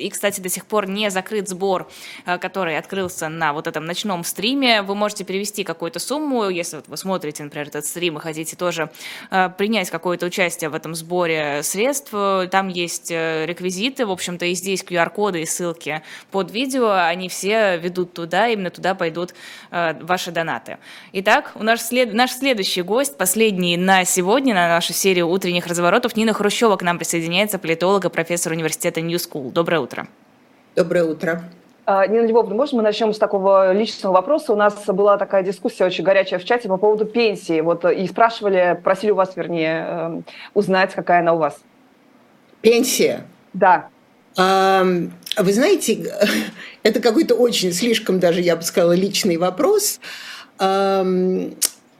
И, кстати, до сих пор не закрыт сбор, э, который открылся на вот этом ночном стриме. Вы можете перевести какую-то сумму, если вот вы смотрите, например, этот стрим и хотите тоже э, принять какое-то участие в этом сборе средств. Там есть э, реквизиты, в общем-то, и здесь QR-коды и ссылки под видео. Они все ведут туда, именно туда пойдут ваши донаты. Итак, у нас след... наш следующий гость, последний на сегодня, на нашу серию утренних разворотов, Нина Хрущева к нам присоединяется, политолог и профессор университета New School. Доброе утро утро. Доброе утро. А, Нина Львовна, можно мы начнем с такого личного вопроса? У нас была такая дискуссия очень горячая в чате по поводу пенсии. Вот, и спрашивали, просили у вас, вернее, эм, узнать, какая она у вас. Пенсия? Да. А, вы знаете, это какой-то очень слишком даже, я бы сказала, личный вопрос.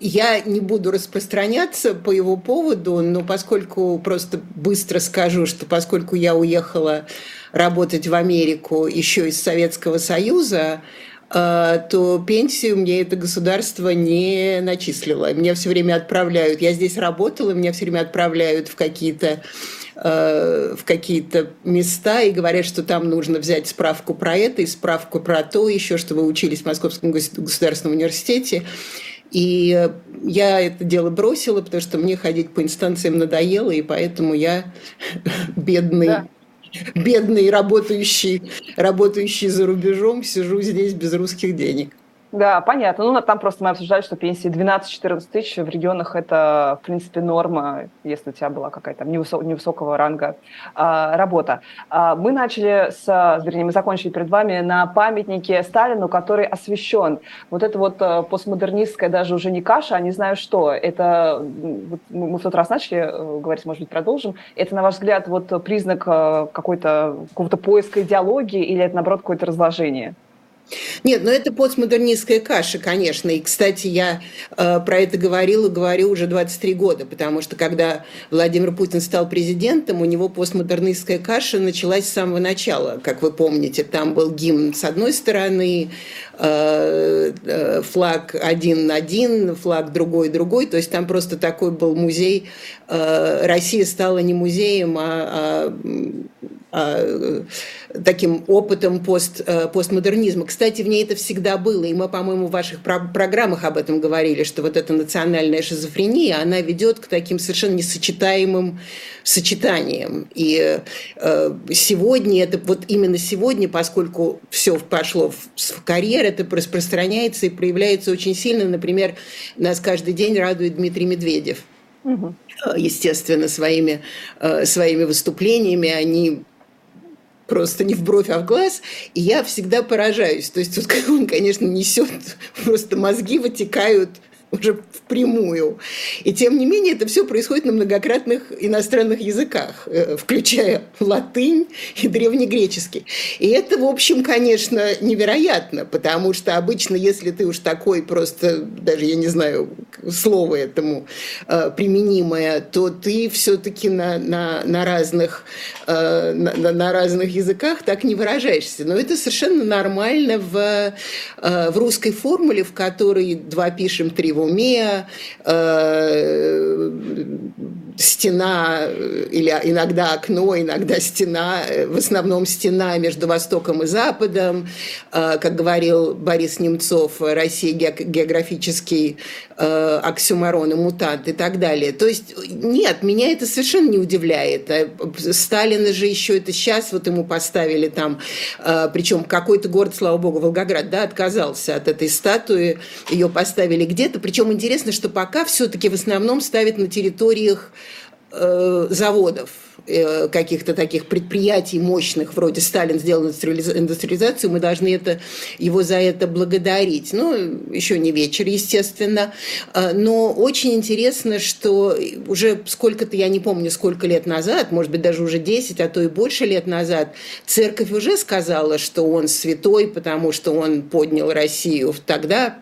Я не буду распространяться по его поводу, но поскольку просто быстро скажу, что поскольку я уехала работать в Америку еще из Советского Союза, э, то пенсию мне это государство не начислило. Меня все время отправляют. Я здесь работала, меня все время отправляют в какие-то э, в какие-то места и говорят, что там нужно взять справку про это и справку про то, еще что вы учились в Московском государственном университете. И я это дело бросила, потому что мне ходить по инстанциям надоело, и поэтому я бедный, да. бедный работающий, работающий за рубежом сижу здесь без русских денег. Да, понятно. Ну, там просто мы обсуждали, что пенсии 12-14 тысяч в регионах это, в принципе, норма, если у тебя была какая-то невысок, невысокого ранга а, работа. А, мы начали с, вернее, мы закончили перед вами на памятнике Сталину, который освящен. Вот это вот э, постмодернистская даже уже не каша, а не знаю что. Это, вот мы в тот раз начали э, говорить, может быть, продолжим. Это, на ваш взгляд, вот признак э, какой-то, какого-то поиска идеологии или это, наоборот, какое-то разложение? Нет, ну это постмодернистская каша, конечно. И, кстати, я э, про это говорила, говорю уже 23 года, потому что когда Владимир Путин стал президентом, у него постмодернистская каша началась с самого начала. Как вы помните, там был гимн с одной стороны, э, э, флаг один один, флаг другой другой. То есть там просто такой был музей. Э, Россия стала не музеем, а, а а, таким опытом пост, э, постмодернизма. Кстати, в ней это всегда было, и мы, по-моему, в ваших программах об этом говорили, что вот эта национальная шизофрения, она ведет к таким совершенно несочетаемым сочетаниям. И э, сегодня, это вот именно сегодня, поскольку все пошло в карьер, это распространяется и проявляется очень сильно. Например, нас каждый день радует Дмитрий Медведев. Угу естественно, своими, э, своими выступлениями. Они просто не в бровь, а в глаз, и я всегда поражаюсь. То есть вот он, конечно, несет, просто мозги вытекают уже впрямую. И тем не менее это все происходит на многократных иностранных языках, э, включая латынь и древнегреческий. И это, в общем, конечно, невероятно, потому что обычно, если ты уж такой просто, даже я не знаю слово этому э, применимое, то ты все-таки на, на, на, разных, э, на, на разных языках так не выражаешься. Но это совершенно нормально в, в русской формуле, в которой два пишем, три в уме, э, стена или иногда окно, иногда стена, в основном стена между Востоком и Западом, э, как говорил Борис Немцов, Россия географический э, оксюмарон и мутант и так далее. То есть нет, меня это совершенно не удивляет. Сталина же еще это сейчас вот ему поставили там, э, причем какой-то город, слава богу, Волгоград, да, отказался от этой статуи, ее поставили где-то, причем интересно, что пока все-таки в основном ставят на территориях э, заводов, э, каких-то таких предприятий мощных, вроде Сталин сделал индустриализацию, мы должны это, его за это благодарить. Ну, еще не вечер, естественно. Э, но очень интересно, что уже сколько-то, я не помню, сколько лет назад, может быть, даже уже 10, а то и больше лет назад, церковь уже сказала, что он святой, потому что он поднял Россию тогда,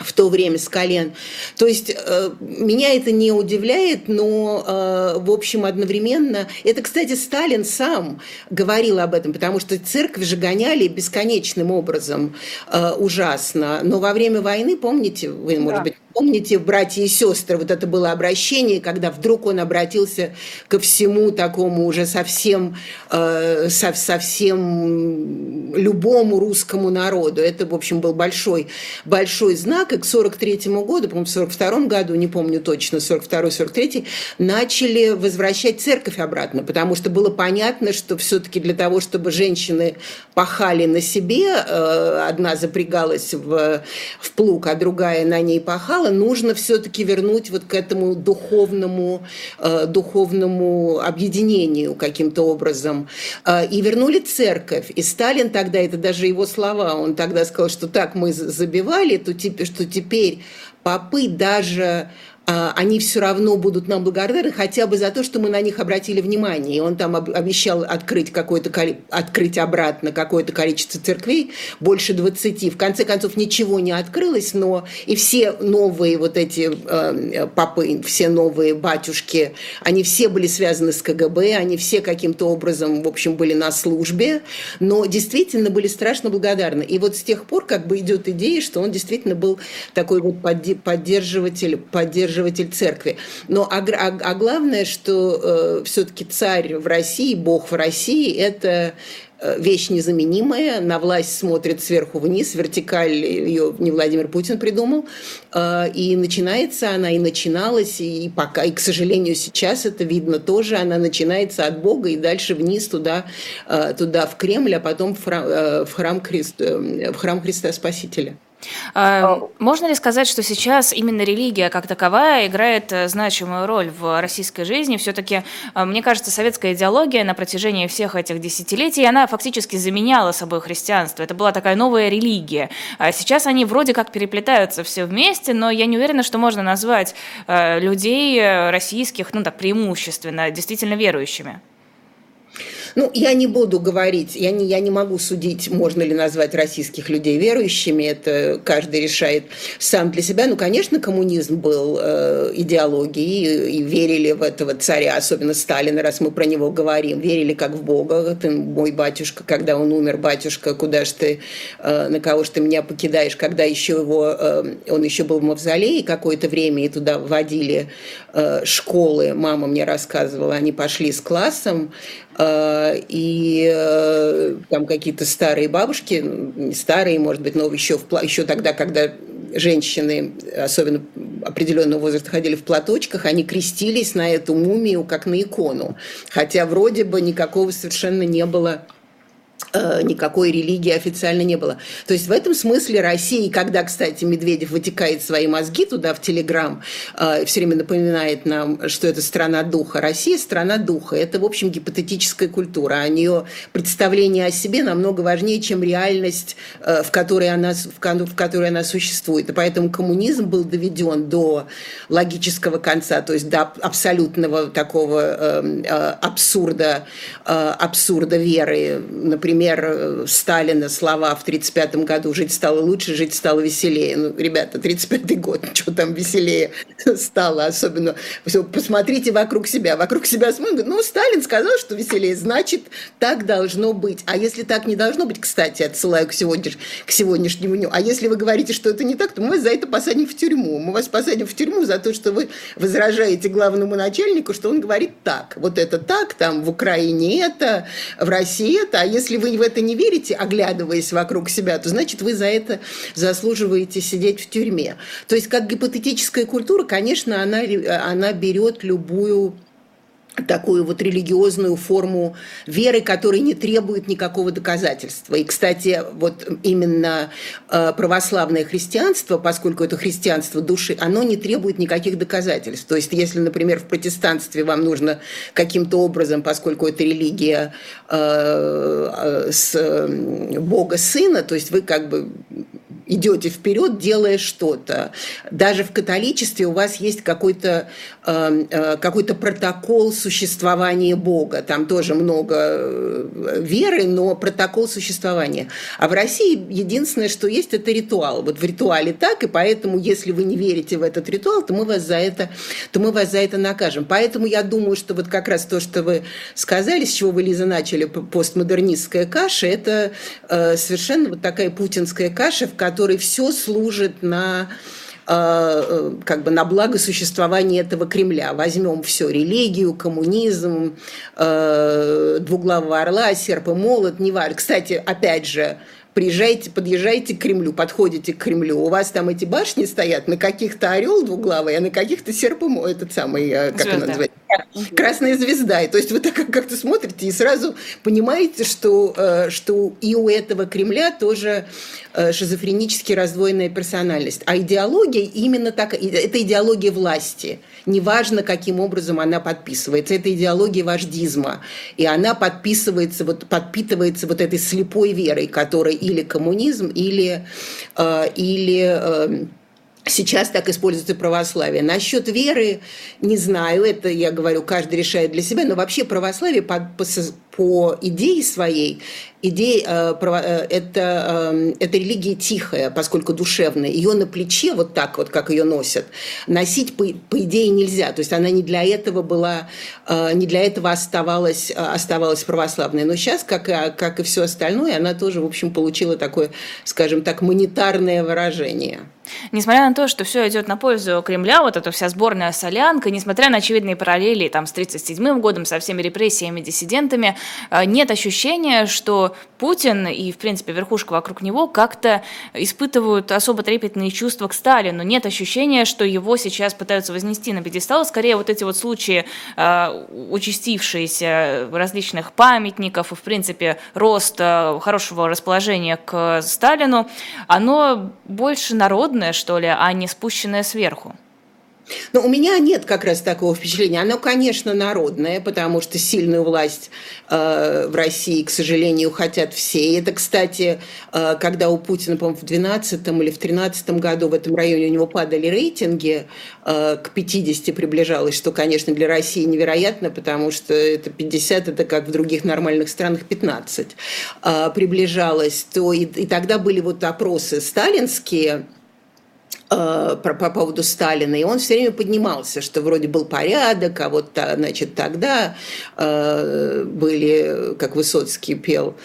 в то время с колен. То есть э, меня это не удивляет, но, э, в общем, одновременно... Это, кстати, Сталин сам говорил об этом, потому что церковь же гоняли бесконечным образом э, ужасно. Но во время войны, помните, вы, может да. быть, помните, «Братья и сестры» вот это было обращение, когда вдруг он обратился ко всему такому уже совсем, э, совсем любому русскому народу. Это, в общем, был большой, большой знак. И к 43 году, по-моему, в 42 году, не помню точно, 42-43, начали возвращать церковь обратно, потому что было понятно, что все-таки для того, чтобы женщины пахали на себе, э, одна запрягалась в, в плуг, а другая на ней пахала, нужно все-таки вернуть вот к этому духовному, э, духовному объединению каким-то образом. Э, и вернули церковь. И Сталин тогда, это даже его слова, он тогда сказал, что так мы забивали, то теперь, что теперь попы даже они все равно будут нам благодарны хотя бы за то, что мы на них обратили внимание. И он там обещал открыть, какое-то, открыть обратно какое-то количество церквей, больше 20. В конце концов, ничего не открылось, но и все новые вот эти э, папы, все новые батюшки, они все были связаны с КГБ, они все каким-то образом, в общем, были на службе, но действительно были страшно благодарны. И вот с тех пор как бы идет идея, что он действительно был такой вот поддерживатель, поддерживатель поддерживатель церкви. Но а, а, а главное, что э, все-таки царь в России, Бог в России, это э, вещь незаменимая, на власть смотрит сверху вниз, вертикаль ее не Владимир Путин придумал, э, и начинается она, и начиналась, и пока, и, к сожалению, сейчас это видно тоже, она начинается от Бога и дальше вниз туда, э, туда в Кремль, а потом в храм, в храм, Христ, в храм Христа Спасителя. А, а, можно ли сказать, что сейчас именно религия как таковая играет э, значимую роль в российской жизни? Все-таки, э, мне кажется, советская идеология на протяжении всех этих десятилетий, она фактически заменяла собой христианство. Это была такая новая религия. А сейчас они вроде как переплетаются все вместе, но я не уверена, что можно назвать э, людей российских, ну так, преимущественно, действительно верующими. Ну, я не буду говорить, я не, я не могу судить, можно ли назвать российских людей верующими, это каждый решает сам для себя. Ну, конечно, коммунизм был э, идеологией, и, верили в этого царя, особенно Сталина, раз мы про него говорим, верили как в Бога. Ты мой батюшка, когда он умер, батюшка, куда ж ты, э, на кого ж ты меня покидаешь, когда еще его, э, он еще был в мавзолее какое-то время, и туда вводили э, школы, мама мне рассказывала, они пошли с классом, и э, там какие-то старые бабушки, старые, может быть, но еще, в, еще тогда, когда женщины, особенно определенного возраста, ходили в платочках, они крестились на эту мумию, как на икону. Хотя вроде бы никакого совершенно не было никакой религии официально не было. То есть в этом смысле Россия, когда, кстати, Медведев вытекает свои мозги туда в Телеграм, э, все время напоминает нам, что это страна духа. Россия – страна духа. Это, в общем, гипотетическая культура. А у нее представление о себе намного важнее, чем реальность, э, в которой она, в которой она существует. И поэтому коммунизм был доведен до логического конца, то есть до абсолютного такого абсурда, абсурда веры, например, например, э, Сталина слова в 1935 году «жить стало лучше, жить стало веселее». Ну, ребята, 35-й год, что там веселее стало, особенно. Посмотрите вокруг себя. Вокруг себя смотрят, ну, Сталин сказал, что веселее, значит, так должно быть. А если так не должно быть, кстати, отсылаю к, сегодняш... к сегодняшнему дню, а если вы говорите, что это не так, то мы вас за это посадим в тюрьму. Мы вас посадим в тюрьму за то, что вы возражаете главному начальнику, что он говорит так. Вот это так, там в Украине это, в России это, а если вы в это не верите, оглядываясь вокруг себя, то значит вы за это заслуживаете сидеть в тюрьме. То есть как гипотетическая культура, конечно, она, она берет любую такую вот религиозную форму веры, которая не требует никакого доказательства. И, кстати, вот именно э, православное христианство, поскольку это христианство души, оно не требует никаких доказательств. То есть, если, например, в протестанстве вам нужно каким-то образом, поскольку это религия э, э с Бога Сына, то есть вы как бы идете вперед, делая что-то. Даже в католичестве у вас есть какой-то э, э, какой протокол существования Бога. Там тоже много э, веры, но протокол существования. А в России единственное, что есть, это ритуал. Вот в ритуале так, и поэтому, если вы не верите в этот ритуал, то мы вас за это, то мы вас за это накажем. Поэтому я думаю, что вот как раз то, что вы сказали, с чего вы, Лиза, начали, постмодернистская каша, это совершенно вот такая путинская каша, в которой которой все служит на как бы на благо существования этого Кремля. Возьмем все, религию, коммунизм, двуглавого орла, серп и молот, не важно. Кстати, опять же, приезжаете, подъезжаете к Кремлю, подходите к Кремлю, у вас там эти башни стоят, на каких-то орел двуглавый, а на каких-то серп этот самый, э, как Звезда. называется, красная звезда. И, то есть вы так как-то смотрите и сразу понимаете, что, э, что и у этого Кремля тоже э, шизофренически раздвоенная персональность. А идеология именно так, это идеология власти. Неважно, каким образом она подписывается. Это идеология вождизма. И она подписывается, вот, подпитывается вот этой слепой верой, которая или коммунизм, или, э, или Сейчас так используется православие. Насчет веры, не знаю, это я говорю, каждый решает для себя, но вообще православие по, по, по идее своей, идея, э, э, это, э, это религия тихая, поскольку душевная. Ее на плече, вот так вот, как ее носят, носить по, по идее нельзя. То есть она не для этого была, не для этого оставалась, оставалась православной. Но сейчас, как и, как и все остальное, она тоже, в общем, получила такое, скажем так, монетарное выражение. Несмотря на то, что все идет на пользу Кремля, вот эта вся сборная солянка, несмотря на очевидные параллели там, с 1937 годом, со всеми репрессиями, диссидентами, нет ощущения, что Путин и, в принципе, верхушка вокруг него как-то испытывают особо трепетные чувства к Сталину. Нет ощущения, что его сейчас пытаются вознести на пьедестал. Скорее, вот эти вот случаи, э, участившиеся различных памятников и, в принципе, рост э, хорошего расположения к Сталину, оно больше народное, что ли, а не спущенное сверху? Но у меня нет как раз такого впечатления. Оно, конечно, народное, потому что сильную власть э, в России, к сожалению, хотят все. И это, кстати, э, когда у Путина, по-моему, в 2012 или в 2013 году в этом районе у него падали рейтинги, э, к 50 приближалось, что, конечно, для России невероятно, потому что это 50, это как в других нормальных странах 15 э, приближалось. То и, и тогда были вот опросы сталинские, Э, по, по поводу Сталина, и он все время поднимался, что вроде был порядок, а вот значит, тогда э, были, как Высоцкий пел,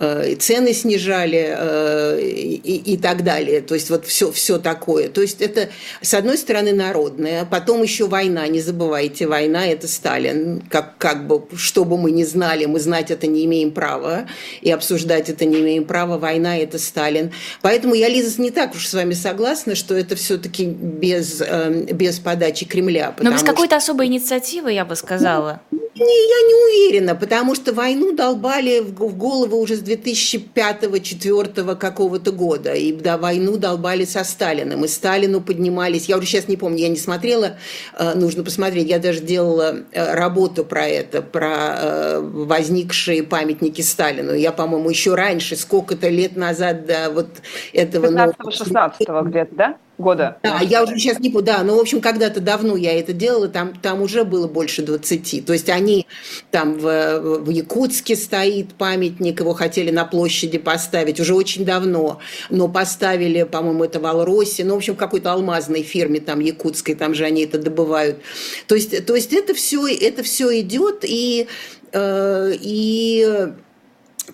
и цены снижали э, и, и так далее. То есть вот все, все такое. То есть это, с одной стороны, народное, потом еще война. Не забывайте, война – это Сталин. Как, как бы, что бы мы ни знали, мы знать это не имеем права, и обсуждать это не имеем права. Война – это Сталин. Поэтому я, Лиза, не так уж с вами согласна, что это все-таки без, э, без подачи Кремля. Но без какой-то особой инициативы, я бы сказала. Не, я не уверена, потому что войну долбали в голову уже с 2005-2004 какого-то года. И да, войну долбали со Сталиным. И Сталину поднимались, я уже сейчас не помню, я не смотрела, э, нужно посмотреть. Я даже делала э, работу про это, про э, возникшие памятники Сталину. Я, по-моему, еще раньше, сколько-то лет назад до вот этого... 15-16 где-то, да? Года. Да, я уже сейчас не помню, да, но, в общем, когда-то давно я это делала, там, там уже было больше 20. То есть они там в, в Якутске стоит памятник, его хотели на площади поставить уже очень давно, но поставили, по-моему, это в Алросе, ну, в общем, в какой-то алмазной фирме там якутской, там же они это добывают. То есть, то есть это все, это все идет, и, э, и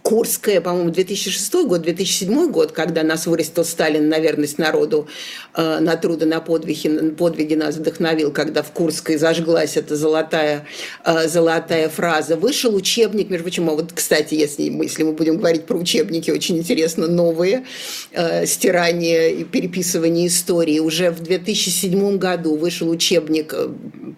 Курская, по-моему, 2006 год, 2007 год, когда нас вырастил Сталин на верность народу, э, на труды, на подвиги, подвиги нас вдохновил, когда в Курской зажглась эта золотая, э, золотая фраза. Вышел учебник, между прочим, а вот, кстати, если, если мы будем говорить про учебники, очень интересно, новые, э, стирание и переписывание истории. Уже в 2007 году вышел учебник, э,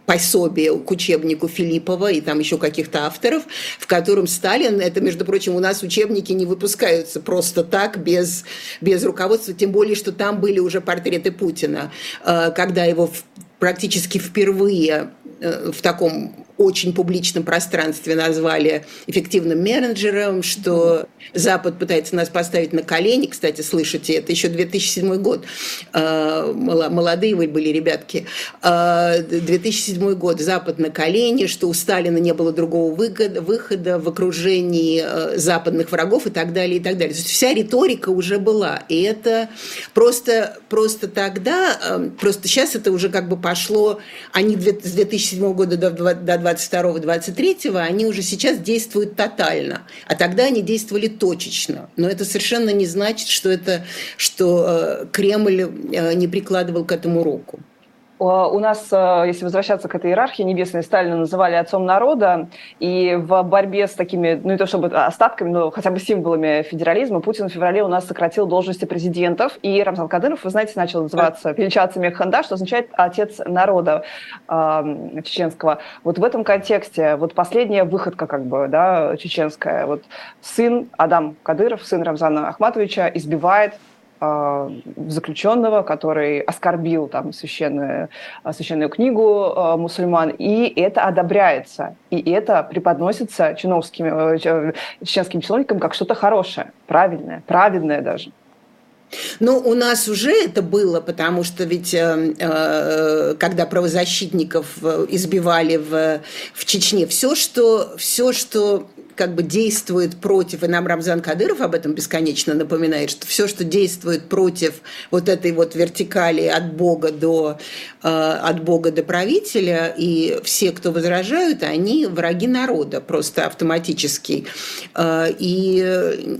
пособие к учебнику Филиппова и там еще каких-то авторов, в котором Сталин, это, между прочим, у нас учебники не выпускаются просто так, без, без руководства, тем более, что там были уже портреты Путина, э, когда его практически впервые э, в таком очень публичном пространстве назвали эффективным менеджером, что Запад пытается нас поставить на колени. Кстати, слышите, это еще 2007 год. А, молодые вы были, ребятки. 2007 а, год. Запад на колени, что у Сталина не было другого выхода, в окружении а, западных врагов и так далее, и так далее. То есть вся риторика уже была. И это просто, просто тогда, просто сейчас это уже как бы пошло, они с 2007 года до 22-23, они уже сейчас действуют тотально, а тогда они действовали точечно. Но это совершенно не значит, что, это, что э, Кремль э, не прикладывал к этому руку. У нас, э, если возвращаться к этой иерархии небесной, Сталина называли отцом народа, и в борьбе с такими, ну не то чтобы остатками, но хотя бы символами федерализма, Путин в феврале у нас сократил должности президентов, и Рамзан Кадыров, вы знаете, начал называться, величаться Мехханда, что означает отец народа э, чеченского. Вот в этом контексте, вот последняя выходка как бы, да, чеченская, вот сын Адам Кадыров, сын Рамзана Ахматовича, избивает заключенного, который оскорбил там священную, а, священную книгу а, мусульман, и это одобряется, и это преподносится чиновскими, э, чеченским чиновникам как что-то хорошее, правильное, праведное даже. Ну, у нас уже это было, потому что ведь э, э когда правозащитников э, избивали в, в Чечне, все, что, все, что как бы действует против, и нам Рамзан Кадыров об этом бесконечно напоминает, что все, что действует против вот этой вот вертикали от Бога до, э, от Бога до правителя, и все, кто возражают, они враги народа просто автоматически. Э, и,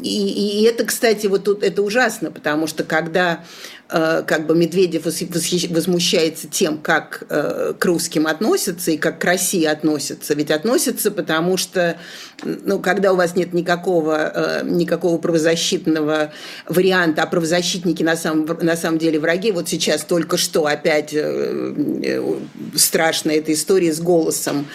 и, и это, кстати, вот тут это ужасно, потому что когда как бы Медведев возмущается тем, как э, к русским относятся и как к России относятся. Ведь относятся, потому что, ну, когда у вас нет никакого, э, никакого правозащитного варианта, а правозащитники на самом, на самом деле враги, вот сейчас только что опять страшная эта история с голосом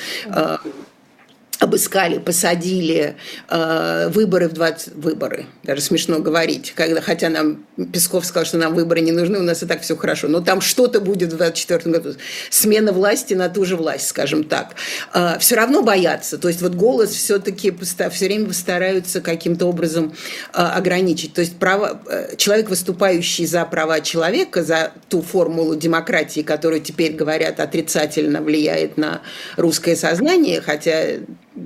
обыскали, посадили, э, выборы в 20... Выборы, даже смешно говорить, когда, хотя нам Песков сказал, что нам выборы не нужны, у нас и так все хорошо, но там что-то будет в 2024 году. Смена власти на ту же власть, скажем так. Э, все равно боятся, то есть вот голос все-таки все время стараются каким-то образом э, ограничить. То есть право, э, человек, выступающий за права человека, за ту формулу демократии, которую теперь говорят отрицательно влияет на русское сознание, хотя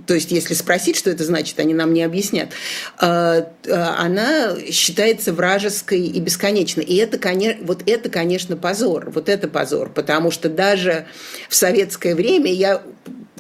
то есть если спросить, что это значит, они нам не объяснят, а, а, она считается вражеской и бесконечной. И это, вот это, конечно, позор. Вот это позор. Потому что даже в советское время я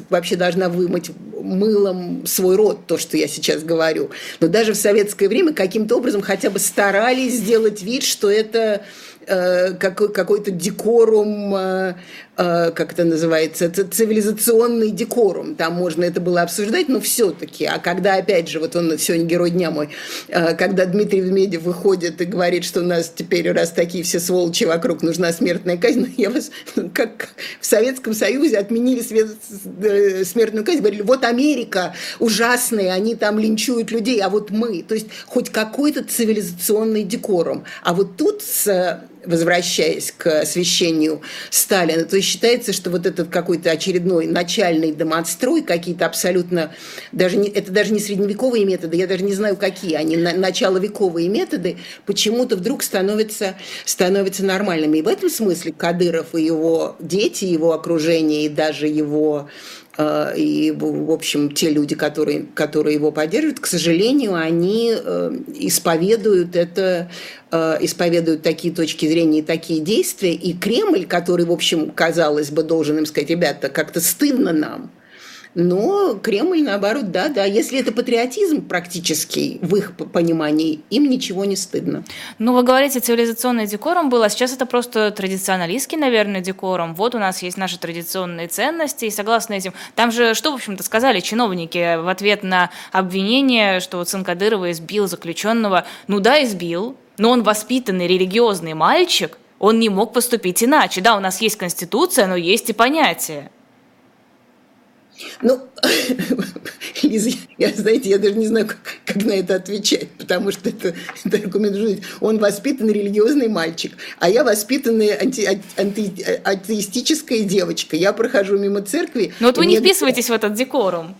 вообще должна вымыть мылом свой рот, то, что я сейчас говорю. Но даже в советское время каким-то образом хотя бы старались сделать вид, что это Э, какой-то декорум, э, как это называется, это цивилизационный декорум. Там можно это было обсуждать, но все-таки. А когда, опять же, вот он сегодня герой дня мой, когда Дмитрий Медведев выходит и говорит, что у нас теперь, раз такие все сволочи вокруг, нужна смертная казнь, ну, я вас, как в Советском Союзе отменили смертную казнь, говорили, вот Америка ужасная, они там линчуют людей, а вот мы. То есть хоть какой-то цивилизационный декорум. А вот тут с возвращаясь к освещению Сталина, то есть считается, что вот этот какой-то очередной начальный домострой, какие-то абсолютно, даже не, это даже не средневековые методы, я даже не знаю, какие они, на, началовековые методы, почему-то вдруг становятся, становятся нормальными. И в этом смысле Кадыров и его дети, его окружение и даже его и, в общем, те люди, которые, которые его поддерживают, к сожалению, они э, исповедуют это, э, исповедуют такие точки зрения и такие действия. И Кремль, который, в общем, казалось бы, должен им сказать, ребята, как-то стыдно нам – но Кремль, наоборот, да, да. Если это патриотизм практический, в их понимании, им ничего не стыдно. Ну, вы говорите, цивилизационный декорум был, а сейчас это просто традиционалистский, наверное, декорум. Вот у нас есть наши традиционные ценности, и согласно этим... Там же, что, в общем-то, сказали чиновники в ответ на обвинение, что вот сын Кадырова избил заключенного? Ну да, избил, но он воспитанный религиозный мальчик, он не мог поступить иначе. Да, у нас есть конституция, но есть и понятие. Ну, Лиза, я, знаете, я даже не знаю, как, как на это отвечать, потому что это, это аргумент жизни. Он воспитанный религиозный мальчик, а я воспитанная анти, анти, атеистическая девочка. Я прохожу мимо церкви. Но вот вы не вписываетесь в этот декорум.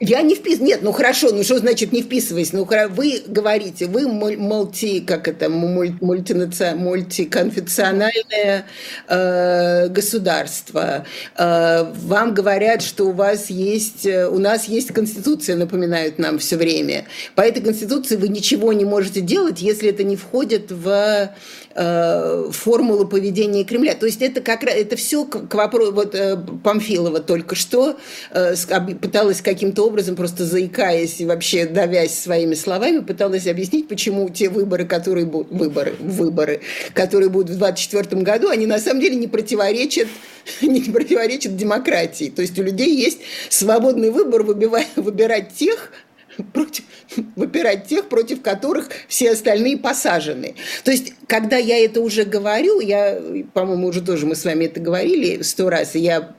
Я не вписываюсь. Нет, ну хорошо, ну что значит не вписываясь? Ну вы говорите, вы мульти, как это, мультинаци... мультиконфессиональное э, государство. Э, вам говорят, что у вас есть, э, у нас есть конституция, напоминают нам все время. По этой конституции вы ничего не можете делать, если это не входит в э, формулу поведения Кремля. То есть это как это все к, к вопросу вот э, Памфилова только что э, пыталась каким-то образом, просто заикаясь и вообще давясь своими словами, пыталась объяснить, почему те выборы, которые будут, выборы, выборы, которые будут в 2024 году, они на самом деле не противоречат, не противоречат демократии. То есть у людей есть свободный выбор выбирать, выбирать тех, против, выбирать тех, против которых все остальные посажены. То есть, когда я это уже говорю, я, по-моему, уже тоже мы с вами это говорили сто раз, и я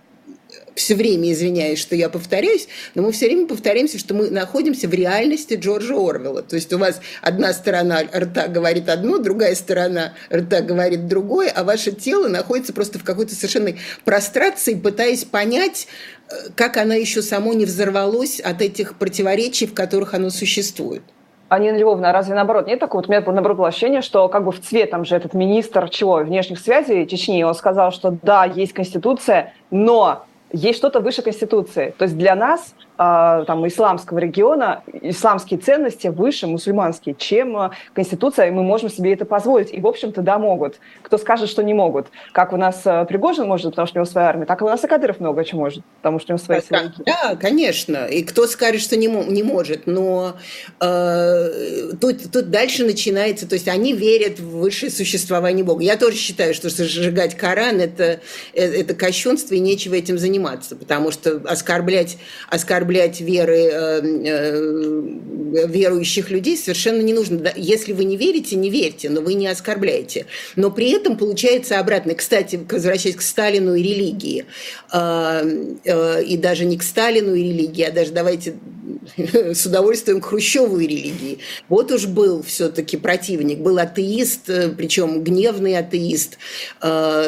все время извиняюсь, что я повторяюсь, но мы все время повторяемся, что мы находимся в реальности Джорджа Орвелла. То есть у вас одна сторона рта говорит одно, другая сторона рта говорит другое, а ваше тело находится просто в какой-то совершенной прострации, пытаясь понять, э, как оно еще само не взорвалось от этих противоречий, в которых оно существует. А Нина Львовна, а разве наоборот нет такого? Вот у меня наоборот было ощущение, что как бы в цвет там же этот министр чего, внешних связей Чечни, он сказал, что да, есть Конституция, но есть что-то выше Конституции. То есть для нас там, исламского региона, исламские ценности выше мусульманские, чем а, Конституция, и мы можем себе это позволить. И, в общем-то, да, могут. Кто скажет, что не могут. Как у нас а, Пригожин может, потому что у него своя армия, так и у нас и Кадыров много чего может, потому что у него свои силовики. Да, конечно. И кто скажет, что не, не может. Но э, тут, тут дальше начинается, то есть они верят в высшее существование Бога. Я тоже считаю, что сжигать Коран это, э, это кощунство, и нечего этим заниматься, потому что оскорблять, оскорблять оскорблять веры э, э, верующих людей совершенно не нужно. Если вы не верите, не верьте, но вы не оскорбляете. Но при этом получается обратно. Кстати, возвращаясь к Сталину и религии, э, и даже не к Сталину и религии, а даже давайте с удовольствием к Хрущеву и религии. Вот уж был все-таки противник, был атеист, причем гневный атеист.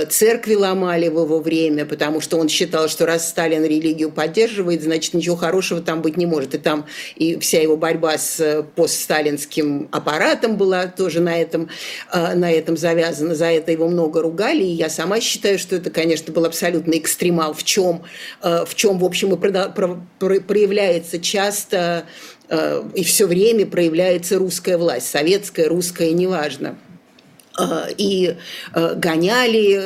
Церкви ломали в его время, потому что он считал, что раз Сталин религию поддерживает, значит ничего хорошего хорошего там быть не может. И там и вся его борьба с э, постсталинским аппаратом была тоже на этом, э, на этом завязана. За это его много ругали. И я сама считаю, что это, конечно, был абсолютно экстремал, в чем, э, в чем в общем, и проявляется часто и все время проявляется русская власть, советская, русская, неважно. Э, и э, гоняли,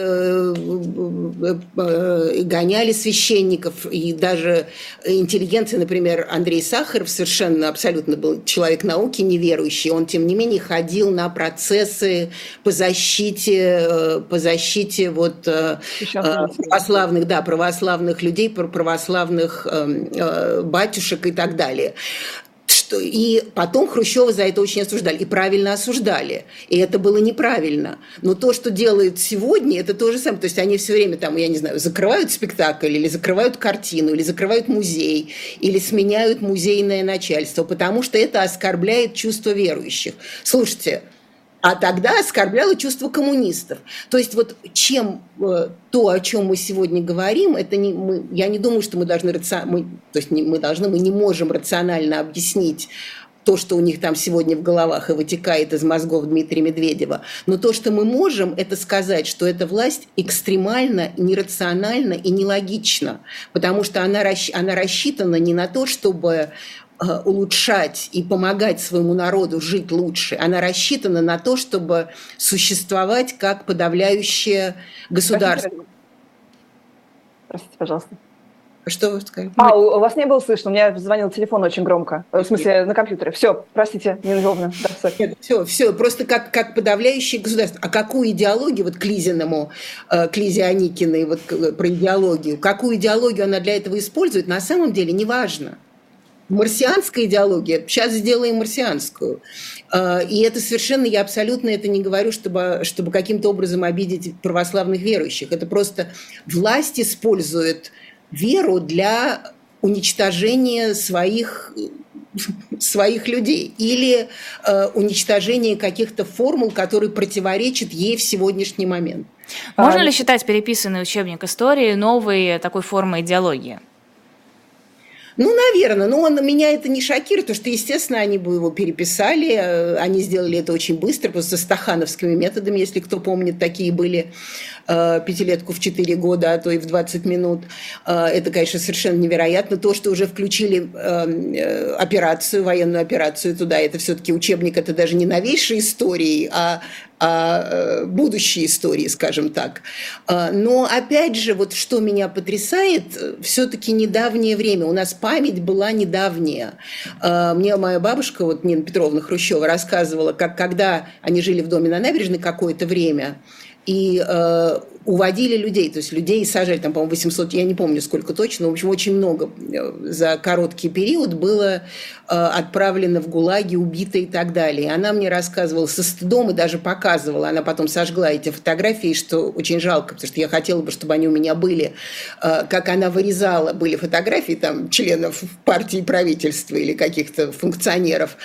э, гоняли священников, и даже интеллигенция, например, Андрей Сахаров совершенно абсолютно был человек науки неверующий, он, тем не менее, ходил на процессы по защите, по защите вот православных, да, православных людей, православных батюшек и так далее и потом Хрущева за это очень осуждали, и правильно осуждали, и это было неправильно. Но то, что делают сегодня, это то же самое. То есть они все время там, я не знаю, закрывают спектакль, или закрывают картину, или закрывают музей, или сменяют музейное начальство, потому что это оскорбляет чувство верующих. Слушайте, а тогда оскорбляло чувство коммунистов. То есть вот чем э, то, о чем мы сегодня говорим, это не мы, я не думаю, что мы должны мы, то есть не, мы должны, мы не можем рационально объяснить то, что у них там сегодня в головах и вытекает из мозгов Дмитрия Медведева. Но то, что мы можем, это сказать, что эта власть экстремально, нерациональна и нелогична, потому что она, она рассчитана не на то, чтобы улучшать и помогать своему народу жить лучше, она рассчитана на то, чтобы существовать как подавляющее государство. Простите, Простите пожалуйста. Что вы сказали? А, у вас не было слышно, у меня звонил телефон очень громко. В смысле, на компьютере. Все, простите, Львовна. Да, Нет, все, все, просто как, как подавляющее государство. А какую идеологию, вот к Лизиному, э, к Лизе Аникиной, вот про идеологию, какую идеологию она для этого использует, на самом деле не важно марсианская идеология, сейчас сделаем марсианскую. А, и это совершенно, я абсолютно это не говорю, чтобы, чтобы каким-то образом обидеть православных верующих. Это просто власть использует веру для уничтожения своих своих людей или э, уничтожения каких-то формул, которые противоречат ей в сегодняшний момент. Можно а, ли считать переписанный учебник истории новой такой формой идеологии? Ну, наверное. Но он, меня это не шокирует, потому что, естественно, они бы его переписали. Э, они сделали это очень быстро, просто стахановскими методами, если кто помнит, такие были э, пятилетку в 4 года, а то и в 20 минут. Э, это, конечно, совершенно невероятно. То, что уже включили операцию, военную операцию туда, это все-таки учебник, это даже не новейшей истории, а, будущей истории, скажем так. Но опять же, вот что меня потрясает, все-таки недавнее время. У нас память была недавняя. Мне моя бабушка, вот Нина Петровна Хрущева, рассказывала, как когда они жили в доме на набережной какое-то время, и э, уводили людей, то есть людей сажали, там, по-моему, 800, я не помню сколько точно, но, в общем, очень много э, за короткий период было э, отправлено в ГУЛАГи, убито и так далее. И она мне рассказывала со стыдом и даже показывала, она потом сожгла эти фотографии, что очень жалко, потому что я хотела бы, чтобы они у меня были, э, как она вырезала, были фотографии там членов партии правительства или каких-то функционеров,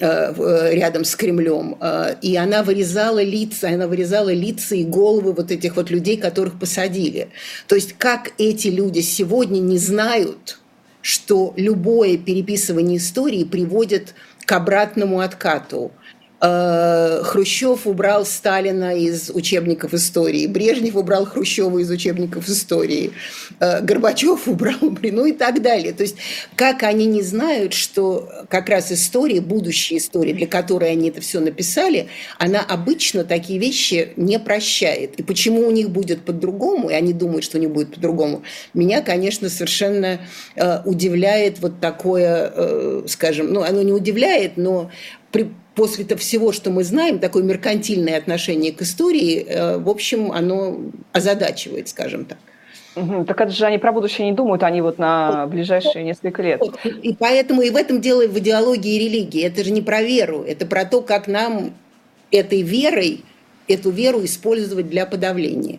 рядом с Кремлем, э, и она вырезала лица, она вырезала лица и головы вот этих вот людей, которых посадили. То есть как эти люди сегодня не знают, что любое переписывание истории приводит к обратному откату, Э, Хрущев убрал Сталина из учебников истории, Брежнев убрал Хрущева из учебников истории, э, Горбачев убрал, ну и так далее. То есть как они не знают, что как раз история, будущая история, для которой они это все написали, она обычно такие вещи не прощает. И почему у них будет по-другому, и они думают, что у них будет по-другому, меня, конечно, совершенно э, удивляет вот такое, скажем, ну оно не удивляет, но при, после того всего, что мы знаем, такое меркантильное отношение к истории, э, в общем, оно озадачивает, скажем так. Угу. Так это же они про будущее не думают, они вот на ближайшие несколько лет. И поэтому и в этом дело в идеологии и религии. Это же не про веру, это про то, как нам этой верой, эту веру использовать для подавления.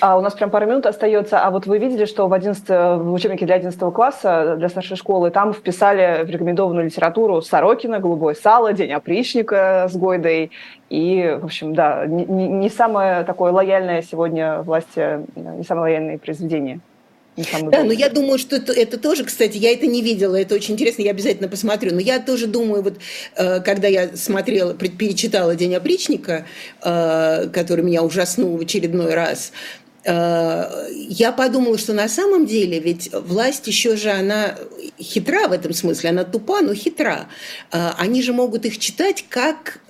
А у нас прям пару минут остается. А вот вы видели, что в, 11, в учебнике для 11 класса, для старшей школы, там вписали в рекомендованную литературу Сорокина, «Голубое сало», «День опричника» с Гойдой. И, в общем, да, не, не самое такое лояльное сегодня власти, не самое лояльное произведение. Да, но я думаю, что это, это тоже, кстати, я это не видела, это очень интересно, я обязательно посмотрю. Но я тоже думаю, вот э, когда я смотрела, перечитала «День опричника», э, который меня ужаснул в очередной раз, э, я подумала, что на самом деле ведь власть еще же, она хитра в этом смысле, она тупа, но хитра. Они же могут их читать как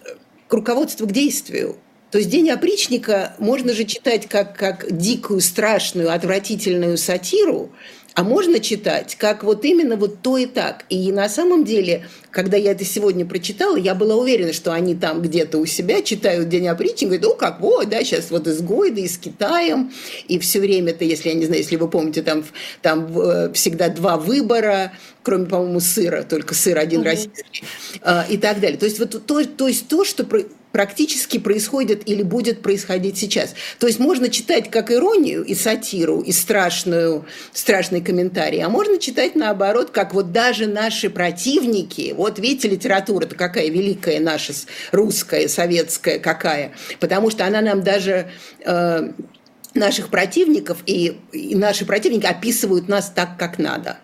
руководство к действию. То есть «День опричника» можно же читать как, как дикую, страшную, отвратительную сатиру, а можно читать как вот именно вот то и так. И на самом деле, когда я это сегодня прочитала, я была уверена, что они там где-то у себя читают День опричника, говорят, ну как, вот, да, сейчас вот из Гойда, и с Китаем, и все время-то, если, я не знаю, если вы помните, там, там э, всегда два выбора, кроме, по-моему, сыра, только сыр один mm-hmm. российский, а, и так далее. То есть вот то, то, есть то что практически происходит или будет происходить сейчас. То есть можно читать как иронию и сатиру, и страшную, страшный комментарий, а можно читать наоборот, как вот даже наши противники, вот видите, литература-то какая великая наша, русская, советская какая, потому что она нам даже... Э, наших противников, и, и наши противники описывают нас так, как надо.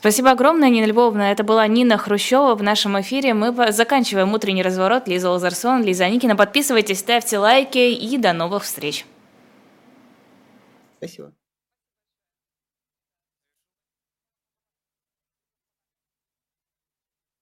Спасибо огромное, Нина Львовна. Это была Нина Хрущева в нашем эфире. Мы заканчиваем утренний разворот. Лиза Лазарсон, Лиза Никина. Подписывайтесь, ставьте лайки и до новых встреч. Спасибо.